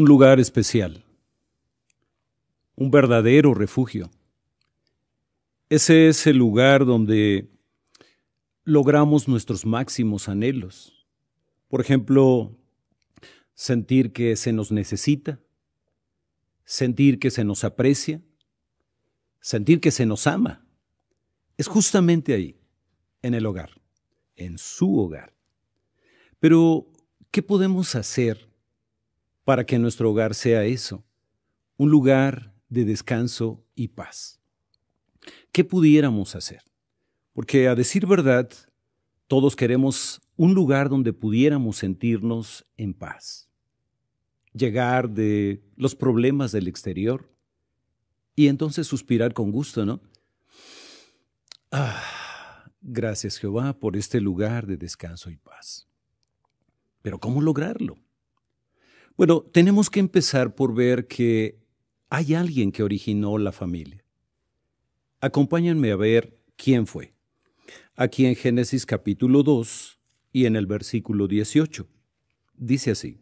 un lugar especial, un verdadero refugio. Ese es el lugar donde logramos nuestros máximos anhelos. Por ejemplo, sentir que se nos necesita, sentir que se nos aprecia, sentir que se nos ama. Es justamente ahí, en el hogar, en su hogar. Pero, ¿qué podemos hacer para que nuestro hogar sea eso? Un lugar de descanso y paz. ¿Qué pudiéramos hacer? Porque a decir verdad, todos queremos un lugar donde pudiéramos sentirnos en paz. Llegar de los problemas del exterior y entonces suspirar con gusto, ¿no? Ah, gracias Jehová por este lugar de descanso y paz. Pero ¿cómo lograrlo? Bueno, tenemos que empezar por ver que hay alguien que originó la familia. Acompáñenme a ver quién fue. Aquí en Génesis capítulo 2 y en el versículo 18. Dice así.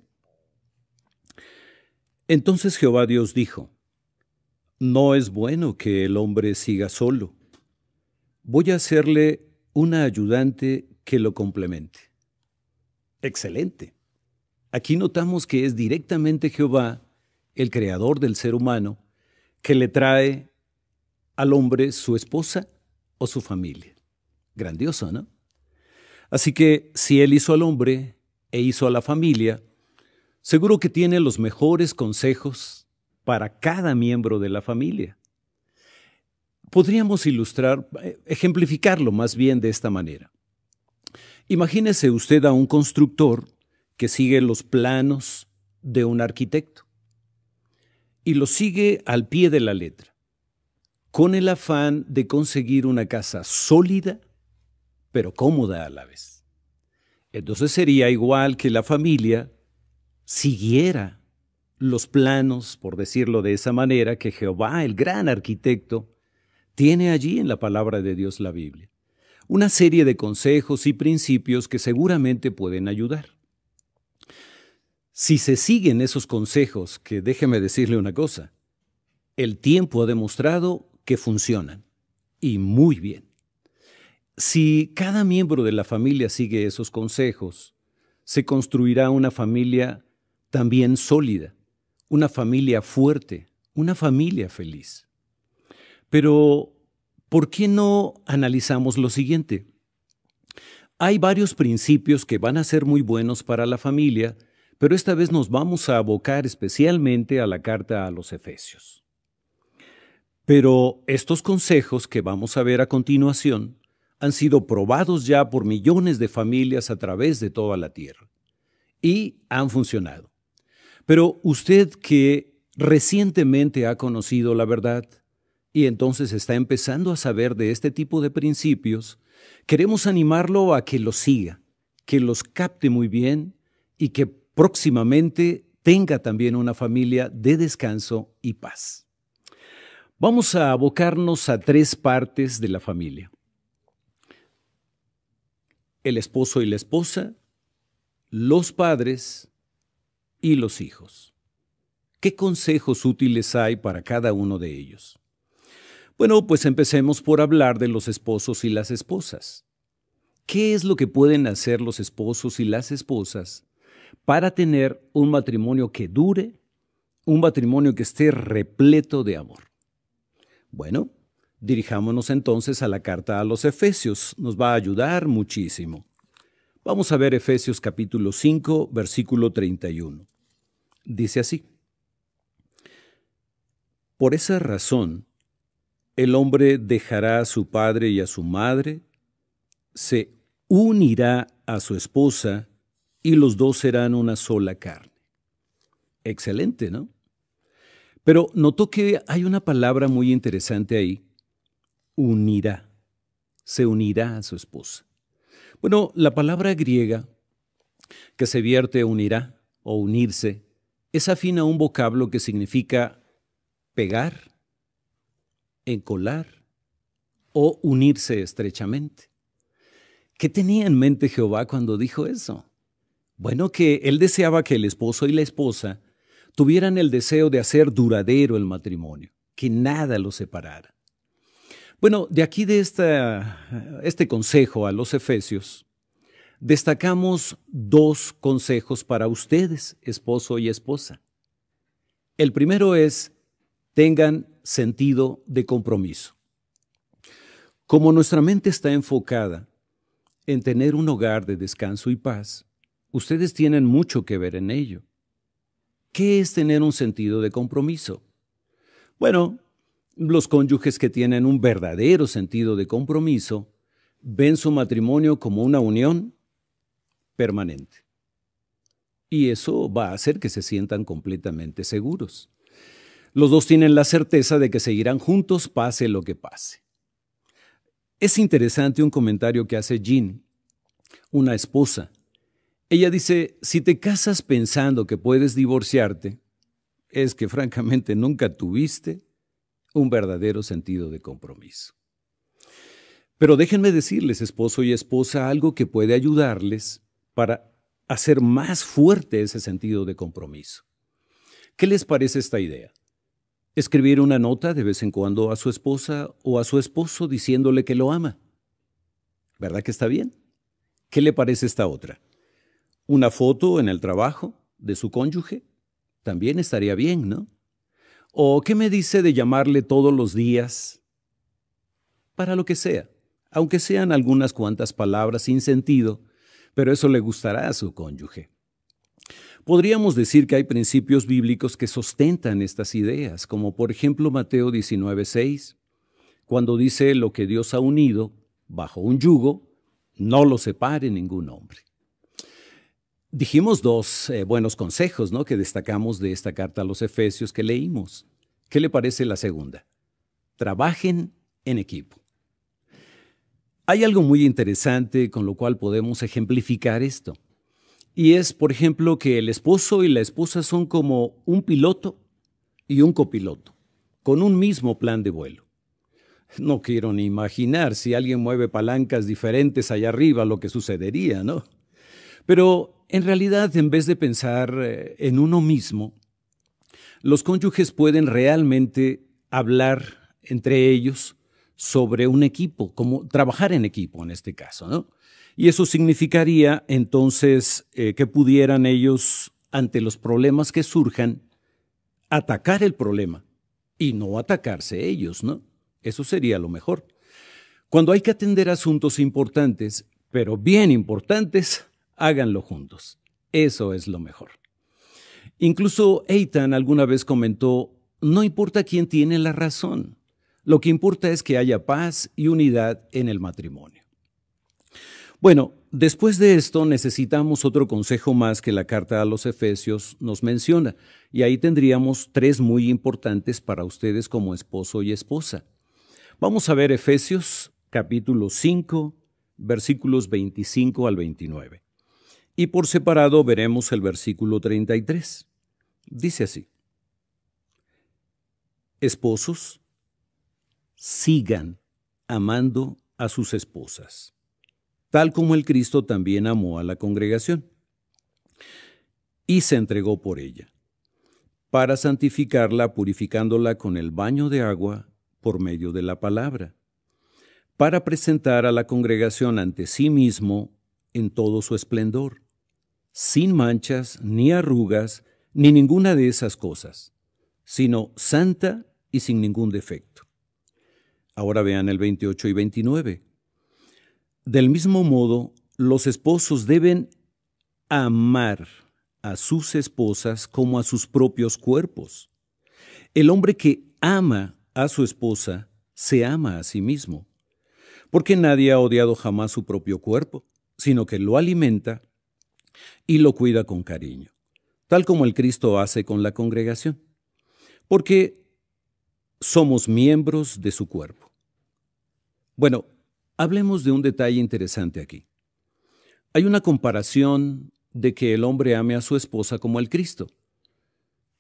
Entonces Jehová Dios dijo, No es bueno que el hombre siga solo. Voy a hacerle una ayudante que lo complemente. Excelente. Aquí notamos que es directamente Jehová, el creador del ser humano, que le trae al hombre su esposa o su familia. Grandioso, ¿no? Así que si Él hizo al hombre e hizo a la familia, seguro que tiene los mejores consejos para cada miembro de la familia. Podríamos ilustrar, eh, ejemplificarlo más bien de esta manera. Imagínese usted a un constructor que sigue los planos de un arquitecto y lo sigue al pie de la letra, con el afán de conseguir una casa sólida pero cómoda a la vez. Entonces sería igual que la familia siguiera los planos, por decirlo de esa manera, que Jehová, el gran arquitecto, tiene allí en la palabra de Dios la Biblia. Una serie de consejos y principios que seguramente pueden ayudar. Si se siguen esos consejos, que déjeme decirle una cosa, el tiempo ha demostrado que funcionan, y muy bien. Si cada miembro de la familia sigue esos consejos, se construirá una familia también sólida, una familia fuerte, una familia feliz. Pero, ¿por qué no analizamos lo siguiente? Hay varios principios que van a ser muy buenos para la familia, pero esta vez nos vamos a abocar especialmente a la carta a los Efesios. Pero estos consejos que vamos a ver a continuación han sido probados ya por millones de familias a través de toda la tierra y han funcionado. Pero usted que recientemente ha conocido la verdad y entonces está empezando a saber de este tipo de principios, queremos animarlo a que los siga, que los capte muy bien y que próximamente tenga también una familia de descanso y paz. Vamos a abocarnos a tres partes de la familia el esposo y la esposa, los padres y los hijos. ¿Qué consejos útiles hay para cada uno de ellos? Bueno, pues empecemos por hablar de los esposos y las esposas. ¿Qué es lo que pueden hacer los esposos y las esposas para tener un matrimonio que dure, un matrimonio que esté repleto de amor? Bueno, Dirijámonos entonces a la carta a los Efesios, nos va a ayudar muchísimo. Vamos a ver Efesios capítulo 5, versículo 31. Dice así. Por esa razón, el hombre dejará a su padre y a su madre, se unirá a su esposa y los dos serán una sola carne. Excelente, ¿no? Pero notó que hay una palabra muy interesante ahí unirá, se unirá a su esposa. Bueno, la palabra griega que se vierte unirá o unirse es afín a un vocablo que significa pegar, encolar o unirse estrechamente. ¿Qué tenía en mente Jehová cuando dijo eso? Bueno, que él deseaba que el esposo y la esposa tuvieran el deseo de hacer duradero el matrimonio, que nada los separara. Bueno, de aquí de esta, este consejo a los efesios, destacamos dos consejos para ustedes, esposo y esposa. El primero es, tengan sentido de compromiso. Como nuestra mente está enfocada en tener un hogar de descanso y paz, ustedes tienen mucho que ver en ello. ¿Qué es tener un sentido de compromiso? Bueno, los cónyuges que tienen un verdadero sentido de compromiso ven su matrimonio como una unión permanente. Y eso va a hacer que se sientan completamente seguros. Los dos tienen la certeza de que seguirán juntos pase lo que pase. Es interesante un comentario que hace Jean, una esposa, ella dice, si te casas pensando que puedes divorciarte, es que francamente nunca tuviste un verdadero sentido de compromiso. Pero déjenme decirles, esposo y esposa, algo que puede ayudarles para hacer más fuerte ese sentido de compromiso. ¿Qué les parece esta idea? Escribir una nota de vez en cuando a su esposa o a su esposo diciéndole que lo ama. ¿Verdad que está bien? ¿Qué le parece esta otra? Una foto en el trabajo de su cónyuge, también estaría bien, ¿no? ¿O qué me dice de llamarle todos los días? Para lo que sea, aunque sean algunas cuantas palabras sin sentido, pero eso le gustará a su cónyuge. Podríamos decir que hay principios bíblicos que sostentan estas ideas, como por ejemplo Mateo 19:6, cuando dice lo que Dios ha unido bajo un yugo, no lo separe ningún hombre. Dijimos dos eh, buenos consejos ¿no? que destacamos de esta carta a los Efesios que leímos. ¿Qué le parece la segunda? Trabajen en equipo. Hay algo muy interesante con lo cual podemos ejemplificar esto. Y es, por ejemplo, que el esposo y la esposa son como un piloto y un copiloto, con un mismo plan de vuelo. No quiero ni imaginar si alguien mueve palancas diferentes allá arriba lo que sucedería, ¿no? Pero en realidad, en vez de pensar eh, en uno mismo, los cónyuges pueden realmente hablar entre ellos sobre un equipo, como trabajar en equipo en este caso, ¿no? Y eso significaría entonces eh, que pudieran ellos, ante los problemas que surjan, atacar el problema y no atacarse ellos, ¿no? Eso sería lo mejor. Cuando hay que atender asuntos importantes, pero bien importantes, háganlo juntos. Eso es lo mejor. Incluso Eitan alguna vez comentó, no importa quién tiene la razón, lo que importa es que haya paz y unidad en el matrimonio. Bueno, después de esto necesitamos otro consejo más que la carta a los Efesios nos menciona, y ahí tendríamos tres muy importantes para ustedes como esposo y esposa. Vamos a ver Efesios capítulo 5, versículos 25 al 29. Y por separado veremos el versículo 33. Dice así. Esposos, sigan amando a sus esposas, tal como el Cristo también amó a la congregación y se entregó por ella, para santificarla purificándola con el baño de agua por medio de la palabra, para presentar a la congregación ante sí mismo en todo su esplendor sin manchas, ni arrugas, ni ninguna de esas cosas, sino santa y sin ningún defecto. Ahora vean el 28 y 29. Del mismo modo, los esposos deben amar a sus esposas como a sus propios cuerpos. El hombre que ama a su esposa se ama a sí mismo, porque nadie ha odiado jamás su propio cuerpo, sino que lo alimenta y lo cuida con cariño, tal como el Cristo hace con la congregación, porque somos miembros de su cuerpo. Bueno, hablemos de un detalle interesante aquí. Hay una comparación de que el hombre ame a su esposa como el Cristo.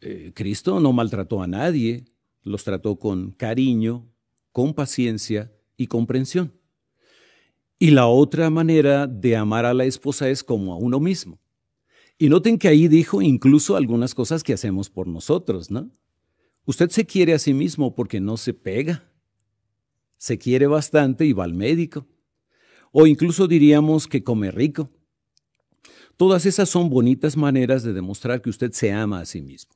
Eh, Cristo no maltrató a nadie, los trató con cariño, con paciencia y comprensión. Y la otra manera de amar a la esposa es como a uno mismo. Y noten que ahí dijo incluso algunas cosas que hacemos por nosotros, ¿no? Usted se quiere a sí mismo porque no se pega. Se quiere bastante y va al médico. O incluso diríamos que come rico. Todas esas son bonitas maneras de demostrar que usted se ama a sí mismo.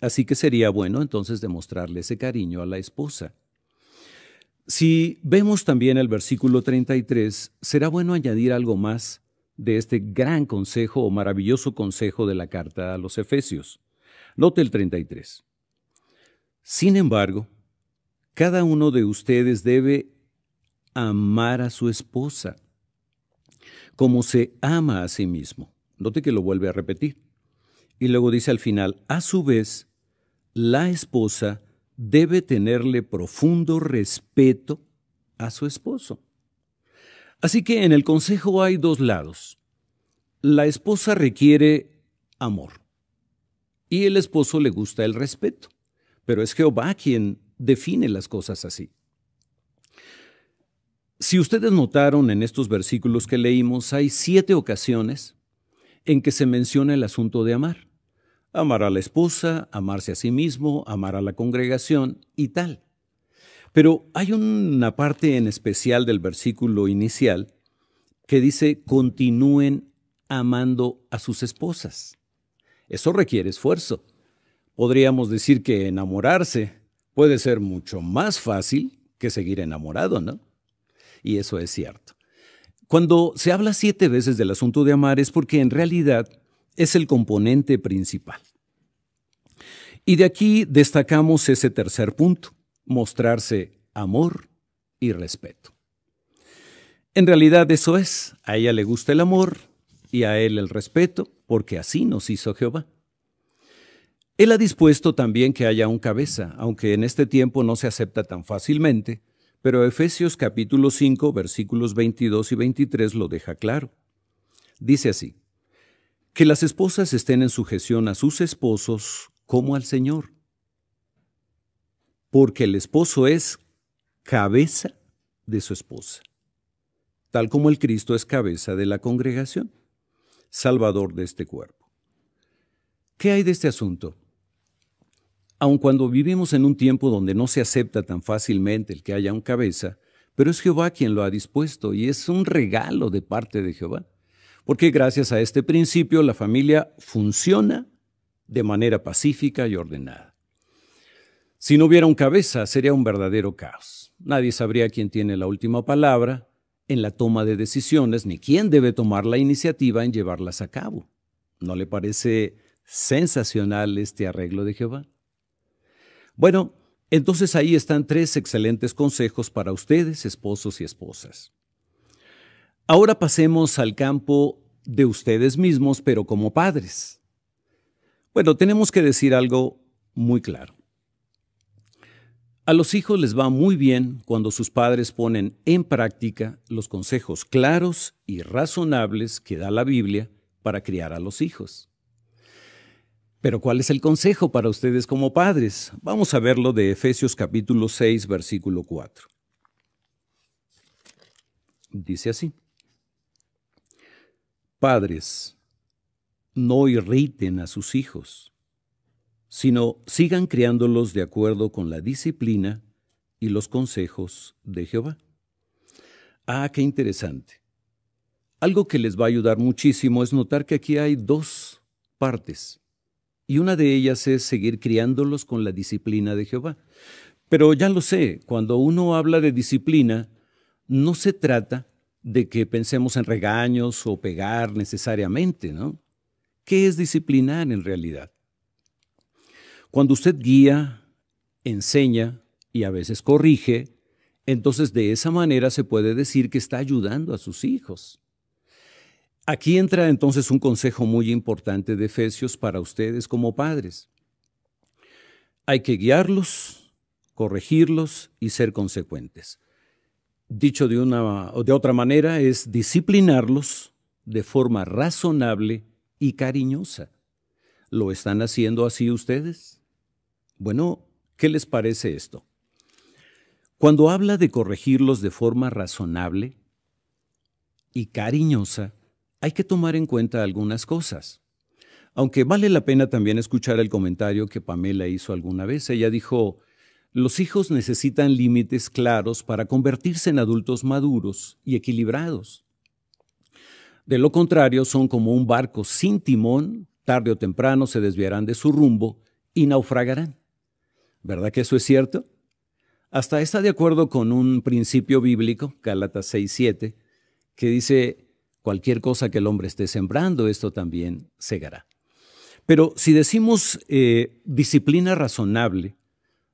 Así que sería bueno entonces demostrarle ese cariño a la esposa. Si vemos también el versículo 33, será bueno añadir algo más de este gran consejo o maravilloso consejo de la carta a los Efesios. Note el 33. Sin embargo, cada uno de ustedes debe amar a su esposa como se ama a sí mismo. Note que lo vuelve a repetir. Y luego dice al final, a su vez, la esposa debe tenerle profundo respeto a su esposo. Así que en el consejo hay dos lados. La esposa requiere amor y el esposo le gusta el respeto, pero es Jehová quien define las cosas así. Si ustedes notaron en estos versículos que leímos, hay siete ocasiones en que se menciona el asunto de amar. Amar a la esposa, amarse a sí mismo, amar a la congregación y tal. Pero hay una parte en especial del versículo inicial que dice continúen amando a sus esposas. Eso requiere esfuerzo. Podríamos decir que enamorarse puede ser mucho más fácil que seguir enamorado, ¿no? Y eso es cierto. Cuando se habla siete veces del asunto de amar es porque en realidad es el componente principal. Y de aquí destacamos ese tercer punto, mostrarse amor y respeto. En realidad eso es, a ella le gusta el amor y a él el respeto, porque así nos hizo Jehová. Él ha dispuesto también que haya un cabeza, aunque en este tiempo no se acepta tan fácilmente, pero Efesios capítulo 5 versículos 22 y 23 lo deja claro. Dice así, que las esposas estén en sujeción a sus esposos como al Señor, porque el esposo es cabeza de su esposa, tal como el Cristo es cabeza de la congregación, salvador de este cuerpo. ¿Qué hay de este asunto? aun cuando vivimos en un tiempo donde no se acepta tan fácilmente el que haya un cabeza, pero es Jehová quien lo ha dispuesto y es un regalo de parte de Jehová. Porque gracias a este principio la familia funciona de manera pacífica y ordenada. Si no hubiera un cabeza, sería un verdadero caos. Nadie sabría quién tiene la última palabra en la toma de decisiones, ni quién debe tomar la iniciativa en llevarlas a cabo. ¿No le parece sensacional este arreglo de Jehová? Bueno, entonces ahí están tres excelentes consejos para ustedes, esposos y esposas. Ahora pasemos al campo de ustedes mismos, pero como padres. Bueno, tenemos que decir algo muy claro. A los hijos les va muy bien cuando sus padres ponen en práctica los consejos claros y razonables que da la Biblia para criar a los hijos. Pero ¿cuál es el consejo para ustedes como padres? Vamos a verlo de Efesios capítulo 6, versículo 4. Dice así. Padres, no irriten a sus hijos, sino sigan criándolos de acuerdo con la disciplina y los consejos de Jehová. Ah, qué interesante. Algo que les va a ayudar muchísimo es notar que aquí hay dos partes y una de ellas es seguir criándolos con la disciplina de Jehová. Pero ya lo sé, cuando uno habla de disciplina, no se trata de que pensemos en regaños o pegar necesariamente, ¿no? ¿Qué es disciplinar en realidad? Cuando usted guía, enseña y a veces corrige, entonces de esa manera se puede decir que está ayudando a sus hijos. Aquí entra entonces un consejo muy importante de Efesios para ustedes como padres. Hay que guiarlos, corregirlos y ser consecuentes. Dicho de una o de otra manera es disciplinarlos de forma razonable y cariñosa. ¿Lo están haciendo así ustedes? Bueno, ¿qué les parece esto? Cuando habla de corregirlos de forma razonable y cariñosa, hay que tomar en cuenta algunas cosas. Aunque vale la pena también escuchar el comentario que Pamela hizo alguna vez. Ella dijo, los hijos necesitan límites claros para convertirse en adultos maduros y equilibrados. De lo contrario, son como un barco sin timón, tarde o temprano se desviarán de su rumbo y naufragarán. ¿Verdad que eso es cierto? Hasta está de acuerdo con un principio bíblico, Gálatas 6.7, que dice, cualquier cosa que el hombre esté sembrando, esto también segará. Pero si decimos eh, disciplina razonable,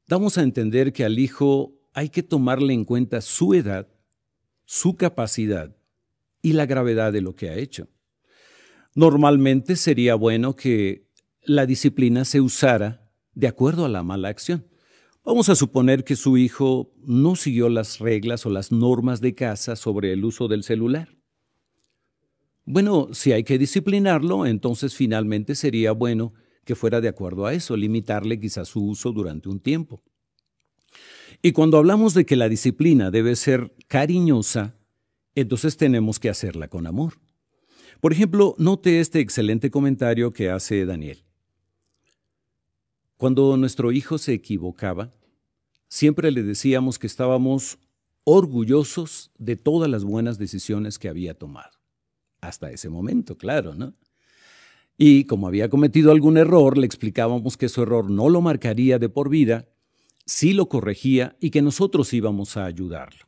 damos a entender que al hijo hay que tomarle en cuenta su edad, su capacidad y la gravedad de lo que ha hecho. Normalmente sería bueno que la disciplina se usara de acuerdo a la mala acción. Vamos a suponer que su hijo no siguió las reglas o las normas de casa sobre el uso del celular. Bueno, si hay que disciplinarlo, entonces finalmente sería bueno que fuera de acuerdo a eso, limitarle quizás su uso durante un tiempo. Y cuando hablamos de que la disciplina debe ser cariñosa, entonces tenemos que hacerla con amor. Por ejemplo, note este excelente comentario que hace Daniel. Cuando nuestro hijo se equivocaba, siempre le decíamos que estábamos orgullosos de todas las buenas decisiones que había tomado hasta ese momento, claro, ¿no? Y como había cometido algún error, le explicábamos que su error no lo marcaría de por vida, sí lo corregía y que nosotros íbamos a ayudarlo.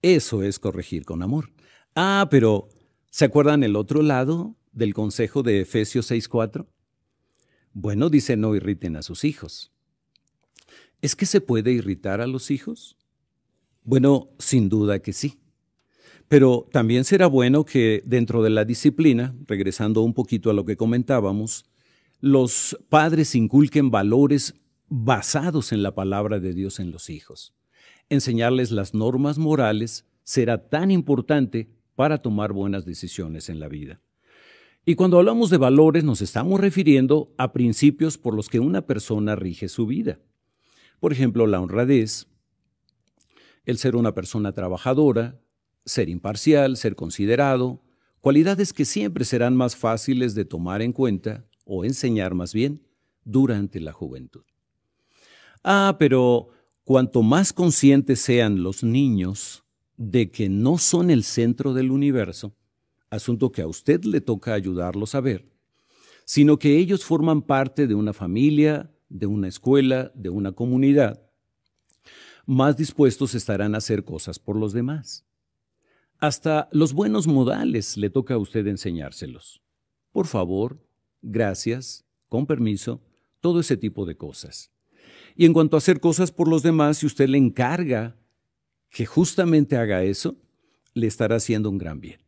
Eso es corregir con amor. Ah, pero ¿se acuerdan el otro lado del consejo de Efesios 6.4? Bueno, dice no irriten a sus hijos. ¿Es que se puede irritar a los hijos? Bueno, sin duda que sí. Pero también será bueno que dentro de la disciplina, regresando un poquito a lo que comentábamos, los padres inculquen valores basados en la palabra de Dios en los hijos. Enseñarles las normas morales será tan importante para tomar buenas decisiones en la vida. Y cuando hablamos de valores nos estamos refiriendo a principios por los que una persona rige su vida. Por ejemplo, la honradez, el ser una persona trabajadora, ser imparcial, ser considerado, cualidades que siempre serán más fáciles de tomar en cuenta o enseñar más bien durante la juventud. Ah, pero cuanto más conscientes sean los niños de que no son el centro del universo, asunto que a usted le toca ayudarlos a ver, sino que ellos forman parte de una familia, de una escuela, de una comunidad, más dispuestos estarán a hacer cosas por los demás. Hasta los buenos modales le toca a usted enseñárselos. Por favor, gracias, con permiso, todo ese tipo de cosas. Y en cuanto a hacer cosas por los demás, si usted le encarga que justamente haga eso, le estará haciendo un gran bien.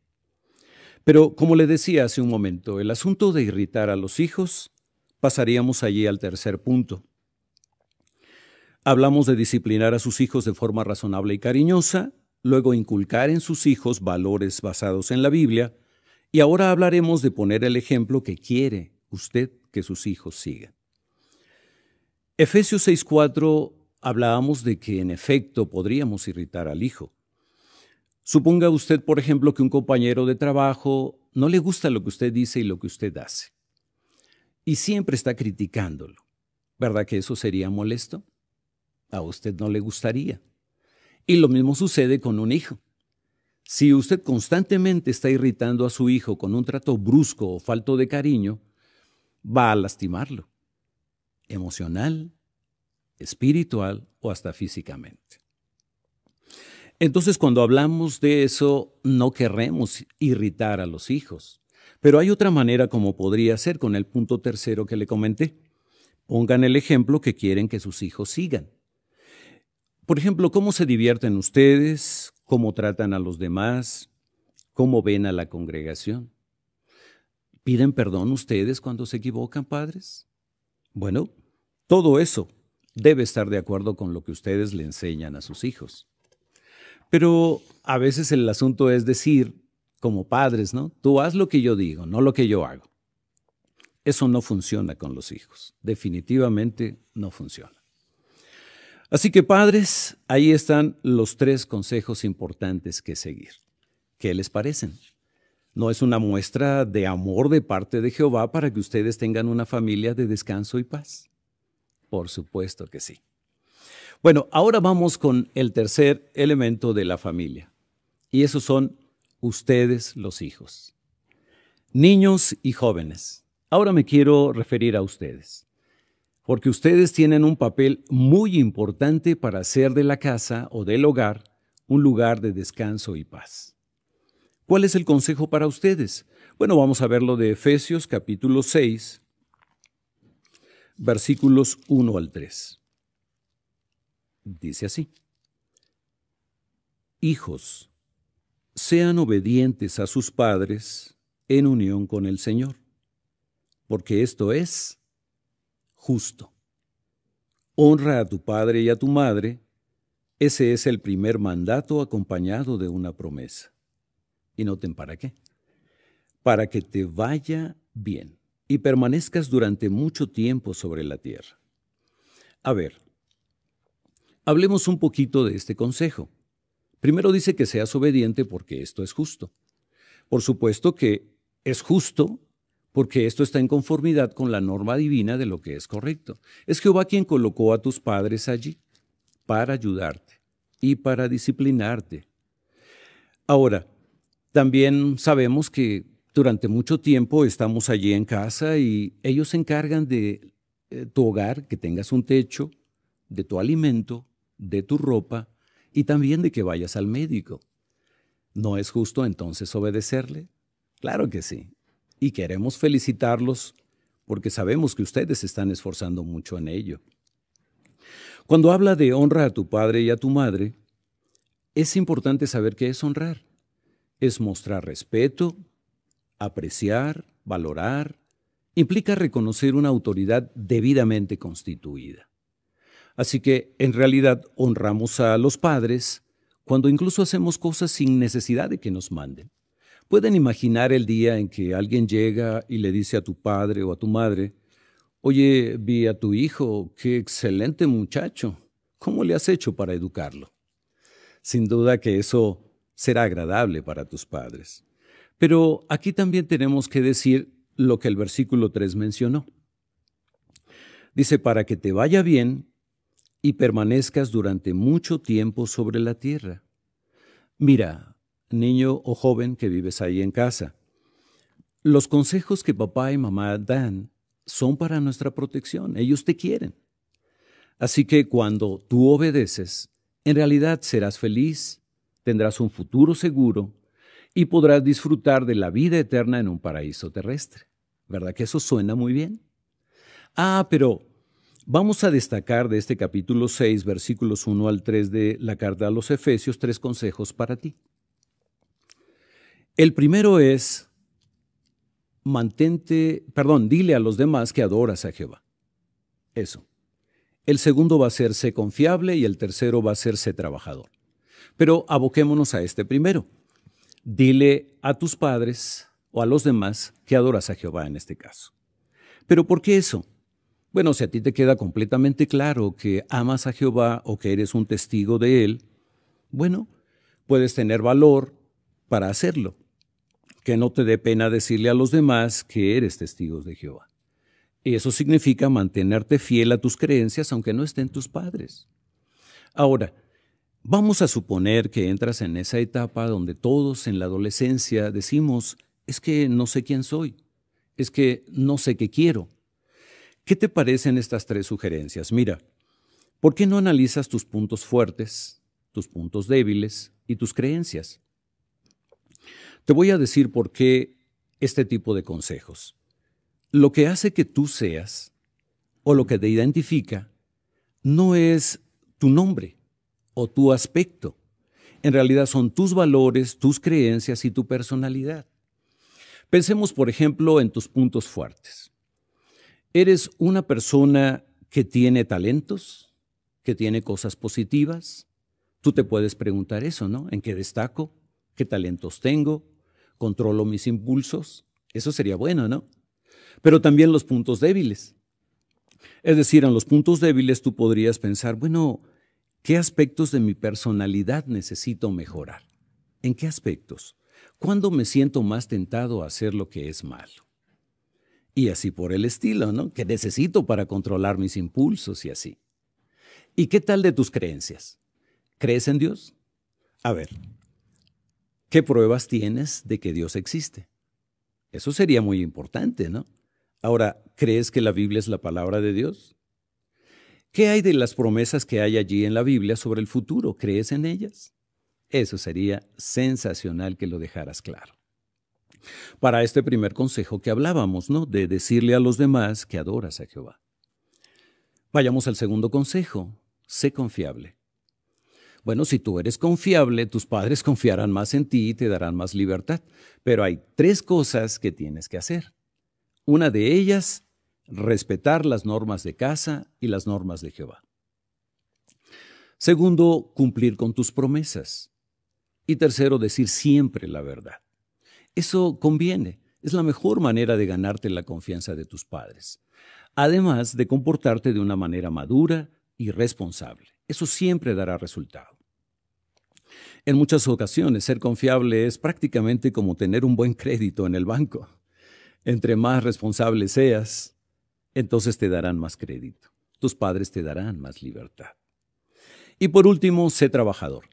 Pero como le decía hace un momento, el asunto de irritar a los hijos, pasaríamos allí al tercer punto. Hablamos de disciplinar a sus hijos de forma razonable y cariñosa, luego inculcar en sus hijos valores basados en la Biblia, y ahora hablaremos de poner el ejemplo que quiere usted que sus hijos sigan. Efesios 6:4 hablábamos de que en efecto podríamos irritar al hijo. Suponga usted, por ejemplo, que un compañero de trabajo no le gusta lo que usted dice y lo que usted hace. Y siempre está criticándolo. ¿Verdad que eso sería molesto? A usted no le gustaría. Y lo mismo sucede con un hijo. Si usted constantemente está irritando a su hijo con un trato brusco o falto de cariño, va a lastimarlo, emocional, espiritual o hasta físicamente. Entonces, cuando hablamos de eso, no queremos irritar a los hijos. Pero hay otra manera como podría ser con el punto tercero que le comenté. Pongan el ejemplo que quieren que sus hijos sigan. Por ejemplo, ¿cómo se divierten ustedes? ¿Cómo tratan a los demás? ¿Cómo ven a la congregación? ¿Piden perdón ustedes cuando se equivocan, padres? Bueno, todo eso debe estar de acuerdo con lo que ustedes le enseñan a sus hijos. Pero a veces el asunto es decir, como padres, ¿no? Tú haz lo que yo digo, no lo que yo hago. Eso no funciona con los hijos. Definitivamente no funciona. Así que padres, ahí están los tres consejos importantes que seguir. ¿Qué les parecen? ¿No es una muestra de amor de parte de Jehová para que ustedes tengan una familia de descanso y paz? Por supuesto que sí. Bueno, ahora vamos con el tercer elemento de la familia. Y esos son ustedes los hijos. Niños y jóvenes. Ahora me quiero referir a ustedes, porque ustedes tienen un papel muy importante para hacer de la casa o del hogar un lugar de descanso y paz. ¿Cuál es el consejo para ustedes? Bueno, vamos a verlo de Efesios capítulo 6, versículos 1 al 3. Dice así, Hijos, sean obedientes a sus padres en unión con el Señor, porque esto es justo. Honra a tu padre y a tu madre, ese es el primer mandato acompañado de una promesa. Y noten para qué. Para que te vaya bien y permanezcas durante mucho tiempo sobre la tierra. A ver, Hablemos un poquito de este consejo. Primero dice que seas obediente porque esto es justo. Por supuesto que es justo porque esto está en conformidad con la norma divina de lo que es correcto. Es Jehová quien colocó a tus padres allí para ayudarte y para disciplinarte. Ahora, también sabemos que durante mucho tiempo estamos allí en casa y ellos se encargan de eh, tu hogar, que tengas un techo, de tu alimento, de tu ropa y también de que vayas al médico. ¿No es justo entonces obedecerle? Claro que sí. Y queremos felicitarlos porque sabemos que ustedes se están esforzando mucho en ello. Cuando habla de honra a tu padre y a tu madre, es importante saber qué es honrar. Es mostrar respeto, apreciar, valorar, implica reconocer una autoridad debidamente constituida. Así que en realidad honramos a los padres cuando incluso hacemos cosas sin necesidad de que nos manden. Pueden imaginar el día en que alguien llega y le dice a tu padre o a tu madre, oye, vi a tu hijo, qué excelente muchacho, ¿cómo le has hecho para educarlo? Sin duda que eso será agradable para tus padres. Pero aquí también tenemos que decir lo que el versículo 3 mencionó. Dice, para que te vaya bien y permanezcas durante mucho tiempo sobre la tierra. Mira, niño o joven que vives ahí en casa, los consejos que papá y mamá dan son para nuestra protección, ellos te quieren. Así que cuando tú obedeces, en realidad serás feliz, tendrás un futuro seguro y podrás disfrutar de la vida eterna en un paraíso terrestre. ¿Verdad que eso suena muy bien? Ah, pero Vamos a destacar de este capítulo 6, versículos 1 al 3 de la carta a los Efesios, tres consejos para ti. El primero es, mantente, perdón, dile a los demás que adoras a Jehová. Eso. El segundo va a ser sé confiable y el tercero va a ser sé trabajador. Pero aboquémonos a este primero. Dile a tus padres o a los demás que adoras a Jehová en este caso. Pero ¿por qué eso? Bueno, si a ti te queda completamente claro que amas a Jehová o que eres un testigo de Él, bueno, puedes tener valor para hacerlo. Que no te dé pena decirle a los demás que eres testigo de Jehová. Eso significa mantenerte fiel a tus creencias aunque no estén tus padres. Ahora, vamos a suponer que entras en esa etapa donde todos en la adolescencia decimos, es que no sé quién soy, es que no sé qué quiero ¿Qué te parecen estas tres sugerencias? Mira, ¿por qué no analizas tus puntos fuertes, tus puntos débiles y tus creencias? Te voy a decir por qué este tipo de consejos. Lo que hace que tú seas, o lo que te identifica, no es tu nombre o tu aspecto. En realidad son tus valores, tus creencias y tu personalidad. Pensemos, por ejemplo, en tus puntos fuertes. ¿Eres una persona que tiene talentos? ¿Que tiene cosas positivas? Tú te puedes preguntar eso, ¿no? ¿En qué destaco? ¿Qué talentos tengo? ¿Controlo mis impulsos? Eso sería bueno, ¿no? Pero también los puntos débiles. Es decir, en los puntos débiles tú podrías pensar, bueno, ¿qué aspectos de mi personalidad necesito mejorar? ¿En qué aspectos? ¿Cuándo me siento más tentado a hacer lo que es malo? Y así por el estilo, ¿no? Que necesito para controlar mis impulsos y así. ¿Y qué tal de tus creencias? ¿Crees en Dios? A ver, ¿qué pruebas tienes de que Dios existe? Eso sería muy importante, ¿no? Ahora, ¿crees que la Biblia es la palabra de Dios? ¿Qué hay de las promesas que hay allí en la Biblia sobre el futuro? ¿Crees en ellas? Eso sería sensacional que lo dejaras claro. Para este primer consejo que hablábamos, ¿no? De decirle a los demás que adoras a Jehová. Vayamos al segundo consejo. Sé confiable. Bueno, si tú eres confiable, tus padres confiarán más en ti y te darán más libertad. Pero hay tres cosas que tienes que hacer. Una de ellas, respetar las normas de casa y las normas de Jehová. Segundo, cumplir con tus promesas. Y tercero, decir siempre la verdad. Eso conviene, es la mejor manera de ganarte la confianza de tus padres. Además de comportarte de una manera madura y responsable. Eso siempre dará resultado. En muchas ocasiones, ser confiable es prácticamente como tener un buen crédito en el banco. Entre más responsable seas, entonces te darán más crédito. Tus padres te darán más libertad. Y por último, sé trabajador.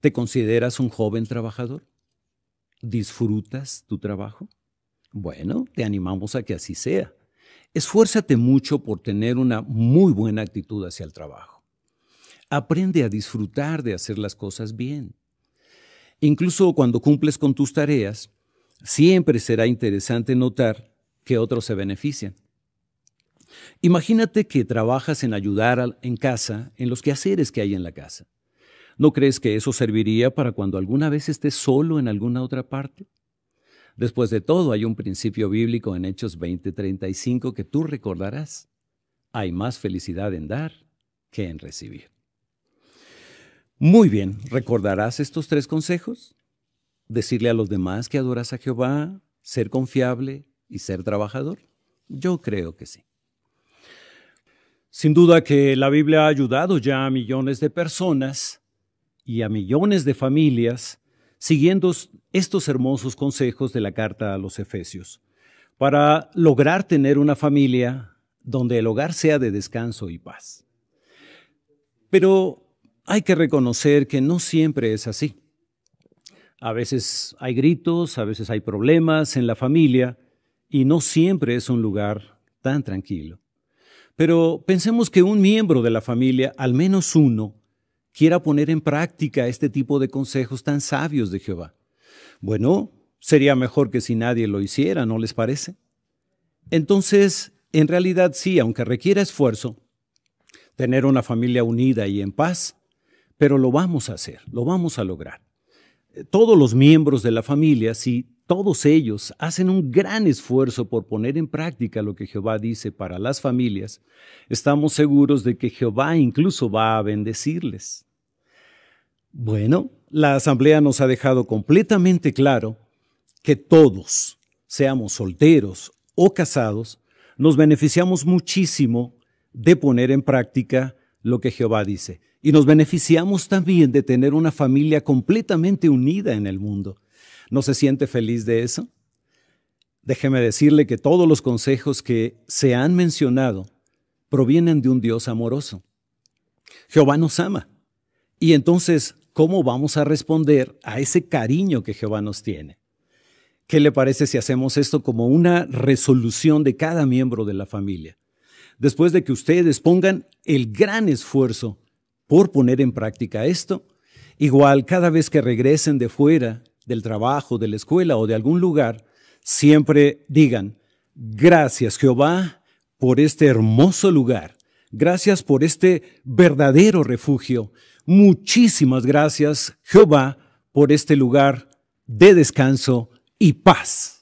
¿Te consideras un joven trabajador? ¿Disfrutas tu trabajo? Bueno, te animamos a que así sea. Esfuérzate mucho por tener una muy buena actitud hacia el trabajo. Aprende a disfrutar de hacer las cosas bien. Incluso cuando cumples con tus tareas, siempre será interesante notar que otros se benefician. Imagínate que trabajas en ayudar en casa en los quehaceres que hay en la casa. ¿No crees que eso serviría para cuando alguna vez estés solo en alguna otra parte? Después de todo, hay un principio bíblico en Hechos 20:35 que tú recordarás. Hay más felicidad en dar que en recibir. Muy bien, ¿recordarás estos tres consejos? Decirle a los demás que adoras a Jehová, ser confiable y ser trabajador. Yo creo que sí. Sin duda que la Biblia ha ayudado ya a millones de personas y a millones de familias siguiendo estos hermosos consejos de la carta a los Efesios, para lograr tener una familia donde el hogar sea de descanso y paz. Pero hay que reconocer que no siempre es así. A veces hay gritos, a veces hay problemas en la familia y no siempre es un lugar tan tranquilo. Pero pensemos que un miembro de la familia, al menos uno, quiera poner en práctica este tipo de consejos tan sabios de Jehová. Bueno, sería mejor que si nadie lo hiciera, ¿no les parece? Entonces, en realidad sí, aunque requiera esfuerzo, tener una familia unida y en paz, pero lo vamos a hacer, lo vamos a lograr. Todos los miembros de la familia, si todos ellos hacen un gran esfuerzo por poner en práctica lo que Jehová dice para las familias, estamos seguros de que Jehová incluso va a bendecirles. Bueno, la asamblea nos ha dejado completamente claro que todos, seamos solteros o casados, nos beneficiamos muchísimo de poner en práctica lo que Jehová dice. Y nos beneficiamos también de tener una familia completamente unida en el mundo. ¿No se siente feliz de eso? Déjeme decirle que todos los consejos que se han mencionado provienen de un Dios amoroso. Jehová nos ama. Y entonces, ¿cómo vamos a responder a ese cariño que Jehová nos tiene? ¿Qué le parece si hacemos esto como una resolución de cada miembro de la familia? Después de que ustedes pongan el gran esfuerzo por poner en práctica esto, igual cada vez que regresen de fuera del trabajo, de la escuela o de algún lugar, siempre digan, gracias Jehová por este hermoso lugar, gracias por este verdadero refugio, muchísimas gracias Jehová por este lugar de descanso y paz.